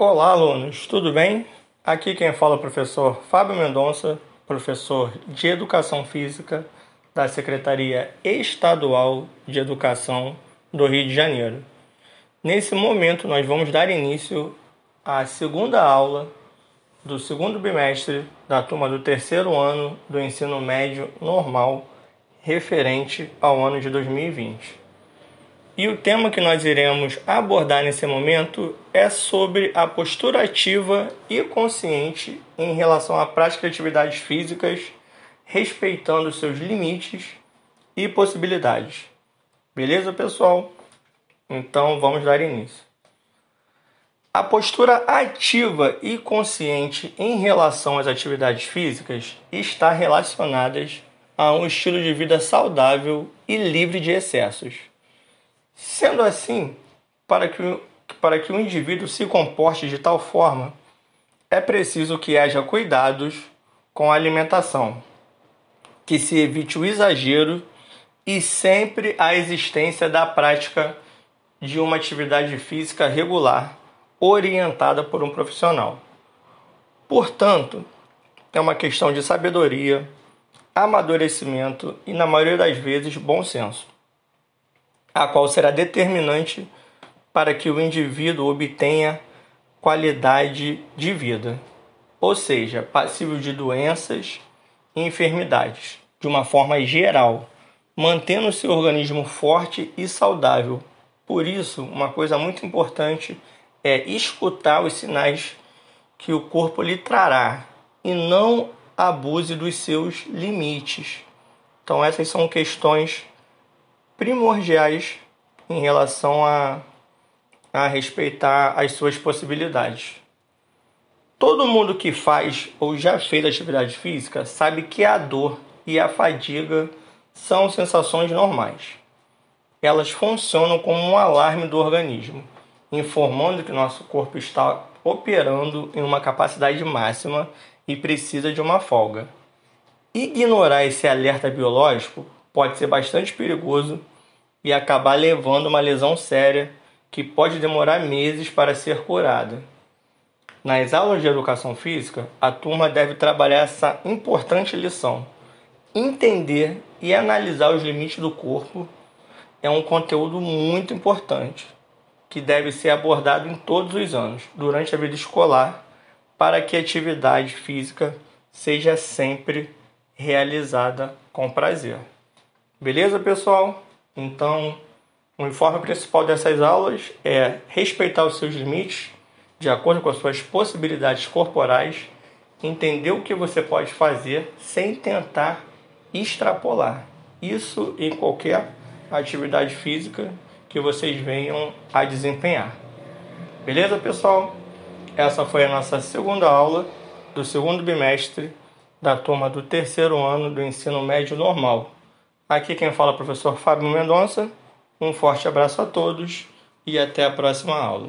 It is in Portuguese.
Olá, alunos, tudo bem? Aqui quem fala é o professor Fábio Mendonça, professor de Educação Física da Secretaria Estadual de Educação do Rio de Janeiro. Nesse momento, nós vamos dar início à segunda aula do segundo bimestre da turma do terceiro ano do ensino médio normal, referente ao ano de 2020. E o tema que nós iremos abordar nesse momento é sobre a postura ativa e consciente em relação à prática de atividades físicas, respeitando seus limites e possibilidades. Beleza, pessoal? Então vamos dar início. A postura ativa e consciente em relação às atividades físicas está relacionada a um estilo de vida saudável e livre de excessos. Sendo assim, para que, para que o indivíduo se comporte de tal forma, é preciso que haja cuidados com a alimentação, que se evite o exagero e sempre a existência da prática de uma atividade física regular orientada por um profissional. Portanto, é uma questão de sabedoria, amadurecimento e, na maioria das vezes, bom senso a qual será determinante para que o indivíduo obtenha qualidade de vida, ou seja, passível de doenças e enfermidades, de uma forma geral, mantendo seu organismo forte e saudável. Por isso, uma coisa muito importante é escutar os sinais que o corpo lhe trará e não abuse dos seus limites. Então, essas são questões primordiais em relação a, a respeitar as suas possibilidades. Todo mundo que faz ou já fez atividade física sabe que a dor e a fadiga são sensações normais. Elas funcionam como um alarme do organismo, informando que nosso corpo está operando em uma capacidade máxima e precisa de uma folga. Ignorar esse alerta biológico pode ser bastante perigoso e acabar levando uma lesão séria que pode demorar meses para ser curada. Nas aulas de educação física, a turma deve trabalhar essa importante lição. Entender e analisar os limites do corpo é um conteúdo muito importante que deve ser abordado em todos os anos, durante a vida escolar, para que a atividade física seja sempre realizada com prazer. Beleza, pessoal? Então, o informe principal dessas aulas é respeitar os seus limites de acordo com as suas possibilidades corporais, entender o que você pode fazer sem tentar extrapolar. Isso em qualquer atividade física que vocês venham a desempenhar. Beleza, pessoal? Essa foi a nossa segunda aula do segundo bimestre da turma do terceiro ano do ensino médio normal. Aqui quem fala é o professor Fábio Mendonça. Um forte abraço a todos e até a próxima aula.